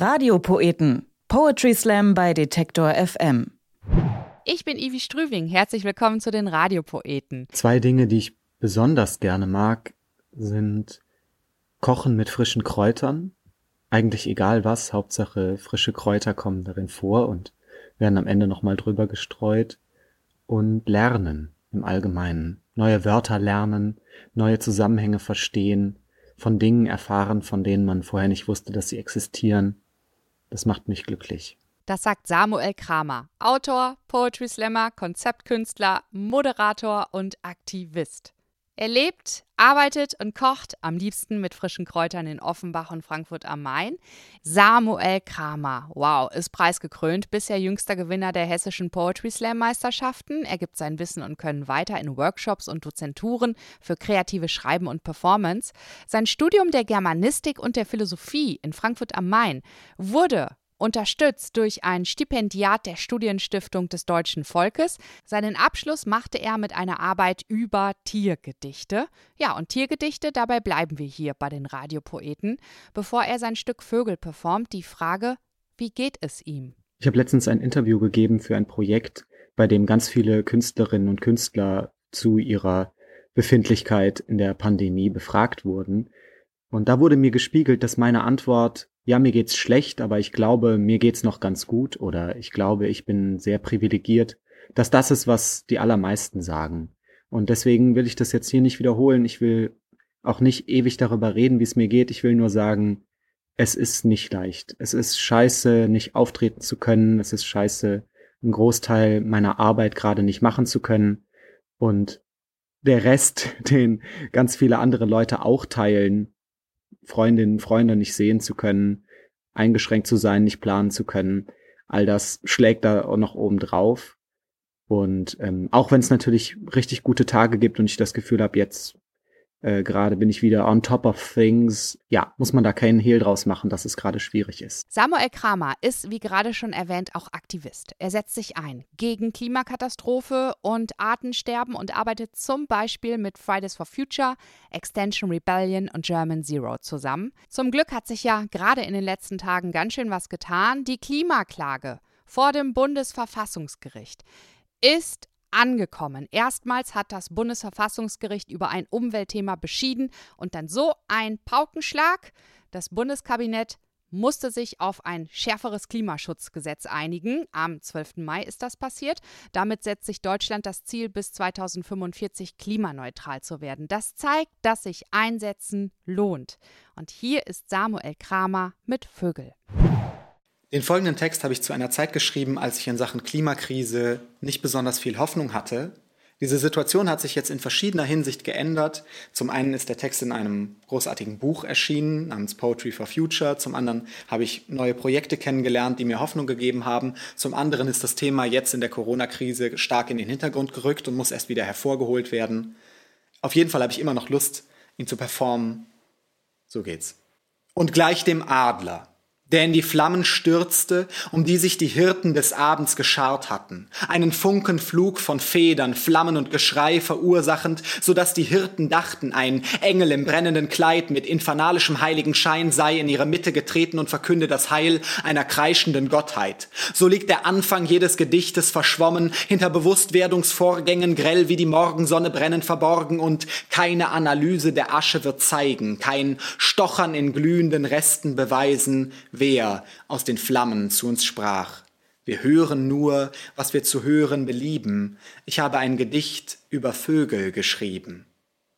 Radiopoeten. Poetry Slam bei Detektor FM. Ich bin Ivi Strüving. Herzlich willkommen zu den Radiopoeten. Zwei Dinge, die ich besonders gerne mag, sind Kochen mit frischen Kräutern. Eigentlich egal was, Hauptsache frische Kräuter kommen darin vor und werden am Ende nochmal drüber gestreut. Und Lernen im Allgemeinen. Neue Wörter lernen, neue Zusammenhänge verstehen, von Dingen erfahren, von denen man vorher nicht wusste, dass sie existieren. Das macht mich glücklich. Das sagt Samuel Kramer, Autor, Poetry Slammer, Konzeptkünstler, Moderator und Aktivist. Er lebt, arbeitet und kocht am liebsten mit frischen Kräutern in Offenbach und Frankfurt am Main. Samuel Kramer, wow, ist preisgekrönt, bisher jüngster Gewinner der hessischen Poetry Slam Meisterschaften. Er gibt sein Wissen und Können weiter in Workshops und Dozenturen für kreative Schreiben und Performance. Sein Studium der Germanistik und der Philosophie in Frankfurt am Main wurde unterstützt durch ein Stipendiat der Studienstiftung des deutschen Volkes. Seinen Abschluss machte er mit einer Arbeit über Tiergedichte. Ja, und Tiergedichte, dabei bleiben wir hier bei den Radiopoeten. Bevor er sein Stück Vögel performt, die Frage, wie geht es ihm? Ich habe letztens ein Interview gegeben für ein Projekt, bei dem ganz viele Künstlerinnen und Künstler zu ihrer Befindlichkeit in der Pandemie befragt wurden. Und da wurde mir gespiegelt, dass meine Antwort ja, mir geht's schlecht, aber ich glaube, mir geht's noch ganz gut oder ich glaube, ich bin sehr privilegiert, dass das ist, was die allermeisten sagen. Und deswegen will ich das jetzt hier nicht wiederholen. Ich will auch nicht ewig darüber reden, wie es mir geht. Ich will nur sagen, es ist nicht leicht. Es ist scheiße, nicht auftreten zu können. Es ist scheiße, einen Großteil meiner Arbeit gerade nicht machen zu können. Und der Rest, den ganz viele andere Leute auch teilen, Freundinnen, Freunde nicht sehen zu können, eingeschränkt zu sein, nicht planen zu können. All das schlägt da auch noch oben drauf. Und ähm, auch wenn es natürlich richtig gute Tage gibt und ich das Gefühl habe, jetzt äh, gerade bin ich wieder on top of things. Ja, muss man da keinen Hehl draus machen, dass es gerade schwierig ist. Samuel Kramer ist, wie gerade schon erwähnt, auch Aktivist. Er setzt sich ein gegen Klimakatastrophe und Artensterben und arbeitet zum Beispiel mit Fridays for Future, Extension Rebellion und German Zero zusammen. Zum Glück hat sich ja gerade in den letzten Tagen ganz schön was getan. Die Klimaklage vor dem Bundesverfassungsgericht ist angekommen. Erstmals hat das Bundesverfassungsgericht über ein Umweltthema beschieden und dann so ein Paukenschlag. Das Bundeskabinett musste sich auf ein schärferes Klimaschutzgesetz einigen. Am 12. Mai ist das passiert. Damit setzt sich Deutschland das Ziel, bis 2045 klimaneutral zu werden. Das zeigt, dass sich Einsetzen lohnt. Und hier ist Samuel Kramer mit Vögel. Den folgenden Text habe ich zu einer Zeit geschrieben, als ich in Sachen Klimakrise nicht besonders viel Hoffnung hatte. Diese Situation hat sich jetzt in verschiedener Hinsicht geändert. Zum einen ist der Text in einem großartigen Buch erschienen namens Poetry for Future. Zum anderen habe ich neue Projekte kennengelernt, die mir Hoffnung gegeben haben. Zum anderen ist das Thema jetzt in der Corona-Krise stark in den Hintergrund gerückt und muss erst wieder hervorgeholt werden. Auf jeden Fall habe ich immer noch Lust, ihn zu performen. So geht's. Und gleich dem Adler der in die Flammen stürzte, um die sich die Hirten des Abends geschart hatten, einen Funkenflug von Federn, Flammen und Geschrei verursachend, so dass die Hirten dachten, ein Engel im brennenden Kleid mit infernalischem heiligen Schein sei in ihre Mitte getreten und verkünde das Heil einer kreischenden Gottheit. So liegt der Anfang jedes Gedichtes verschwommen, hinter Bewusstwerdungsvorgängen grell wie die Morgensonne brennend verborgen und keine Analyse der Asche wird zeigen, kein Stochern in glühenden Resten beweisen, wer aus den Flammen zu uns sprach. Wir hören nur, was wir zu hören belieben. Ich habe ein Gedicht über Vögel geschrieben.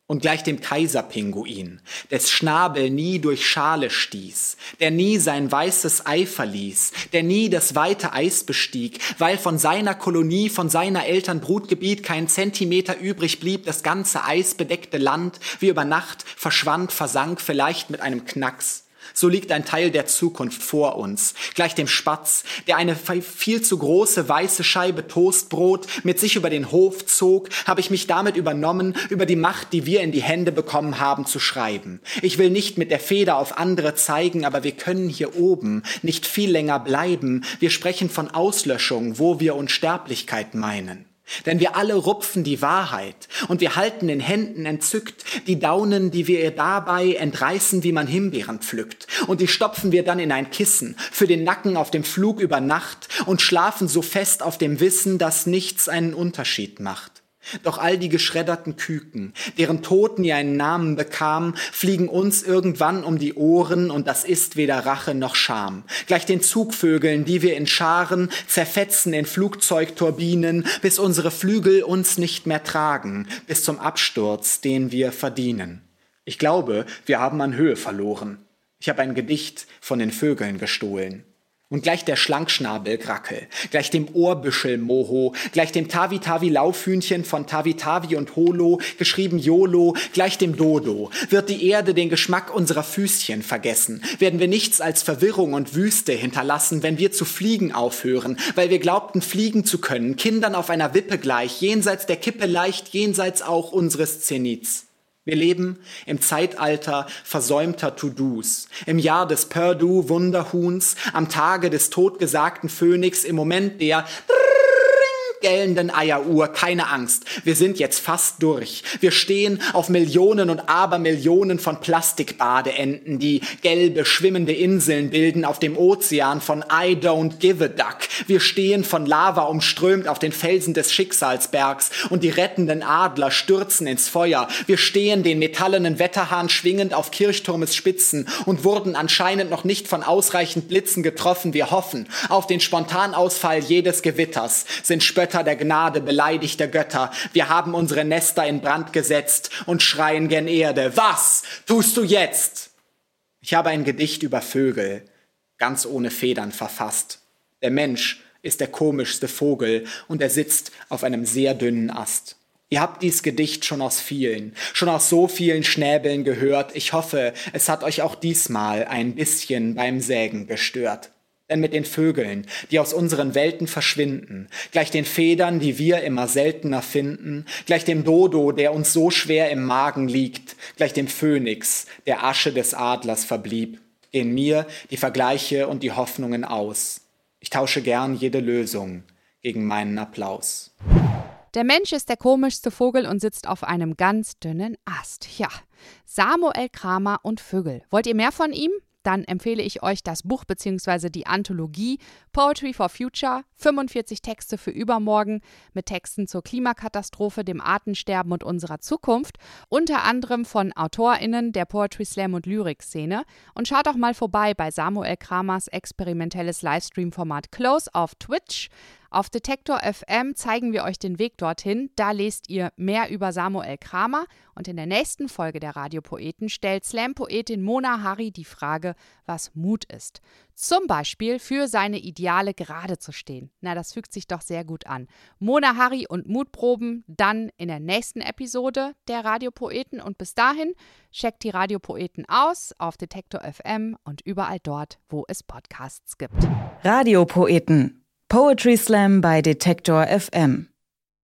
Und gleich dem Kaiserpinguin, des Schnabel nie durch Schale stieß, der nie sein weißes Ei verließ, der nie das weite Eis bestieg, weil von seiner Kolonie, von seiner Eltern Brutgebiet kein Zentimeter übrig blieb, das ganze eisbedeckte Land wie über Nacht verschwand, versank vielleicht mit einem Knacks. So liegt ein Teil der Zukunft vor uns, gleich dem Spatz, der eine viel zu große weiße Scheibe Toastbrot mit sich über den Hof zog, habe ich mich damit übernommen, über die Macht, die wir in die Hände bekommen haben, zu schreiben. Ich will nicht mit der Feder auf andere zeigen, aber wir können hier oben nicht viel länger bleiben. Wir sprechen von Auslöschung, wo wir Unsterblichkeit meinen. Denn wir alle rupfen die Wahrheit und wir halten in Händen entzückt die Daunen, die wir ihr dabei entreißen, wie man Himbeeren pflückt. Und die stopfen wir dann in ein Kissen für den Nacken auf dem Flug über Nacht und schlafen so fest auf dem Wissen, dass nichts einen Unterschied macht. Doch all die geschredderten Küken, deren Tod nie einen Namen bekam, fliegen uns irgendwann um die Ohren und das ist weder Rache noch Scham. Gleich den Zugvögeln, die wir in Scharen zerfetzen in Flugzeugturbinen, bis unsere Flügel uns nicht mehr tragen, bis zum Absturz, den wir verdienen. Ich glaube, wir haben an Höhe verloren. Ich habe ein Gedicht von den Vögeln gestohlen. Und gleich der Schlankschnabelgrackel, gleich dem Ohrbüschel-Moho, gleich dem Tavi-Tavi-Laufhühnchen von Tavi-Tavi und Holo, geschrieben YOLO, gleich dem Dodo, wird die Erde den Geschmack unserer Füßchen vergessen, werden wir nichts als Verwirrung und Wüste hinterlassen, wenn wir zu fliegen aufhören, weil wir glaubten, fliegen zu können, Kindern auf einer Wippe gleich, jenseits der Kippe leicht, jenseits auch unseres Zenits. Wir leben im Zeitalter versäumter To-Dos, im Jahr des Purdue-Wunderhuhns, am Tage des totgesagten Phönix, im Moment der gellenden Eieruhr, keine Angst. Wir sind jetzt fast durch. Wir stehen auf Millionen und Abermillionen von Plastikbadeenten, die gelbe, schwimmende Inseln bilden auf dem Ozean von I don't give a duck. Wir stehen von Lava umströmt auf den Felsen des Schicksalsbergs und die rettenden Adler stürzen ins Feuer. Wir stehen den metallenen Wetterhahn schwingend auf Kirchturmes Spitzen und wurden anscheinend noch nicht von ausreichend Blitzen getroffen. Wir hoffen auf den Spontanausfall jedes Gewitters, sind Spötter Götter der Gnade, beleidigte Götter. Wir haben unsere Nester in Brand gesetzt und schreien gen Erde. Was tust du jetzt? Ich habe ein Gedicht über Vögel, ganz ohne Federn verfasst. Der Mensch ist der komischste Vogel und er sitzt auf einem sehr dünnen Ast. Ihr habt dies Gedicht schon aus vielen, schon aus so vielen Schnäbeln gehört. Ich hoffe, es hat euch auch diesmal ein bisschen beim Sägen gestört denn mit den Vögeln, die aus unseren Welten verschwinden, gleich den Federn, die wir immer seltener finden, gleich dem Dodo, der uns so schwer im Magen liegt, gleich dem Phönix, der Asche des Adlers verblieb, gehen mir die Vergleiche und die Hoffnungen aus. Ich tausche gern jede Lösung gegen meinen Applaus. Der Mensch ist der komischste Vogel und sitzt auf einem ganz dünnen Ast. Ja, Samuel Kramer und Vögel. Wollt ihr mehr von ihm? Dann empfehle ich euch das Buch bzw. die Anthologie Poetry for Future, 45 Texte für übermorgen mit Texten zur Klimakatastrophe, dem Artensterben und unserer Zukunft, unter anderem von AutorInnen der Poetry Slam und Lyrik-Szene. Und schaut auch mal vorbei bei Samuel Kramers experimentelles Livestream-Format Close auf Twitch. Auf Detektor FM zeigen wir euch den Weg dorthin. Da lest ihr mehr über Samuel Kramer. Und in der nächsten Folge der Radiopoeten stellt Slam-Poetin Mona Harry die Frage, was Mut ist. Zum Beispiel für seine Ideale gerade zu stehen. Na, das fügt sich doch sehr gut an. Mona Harry und Mutproben dann in der nächsten Episode der Radiopoeten. Und bis dahin checkt die Radiopoeten aus auf Detektor FM und überall dort, wo es Podcasts gibt. Radiopoeten Poetry Slam bei Detektor FM.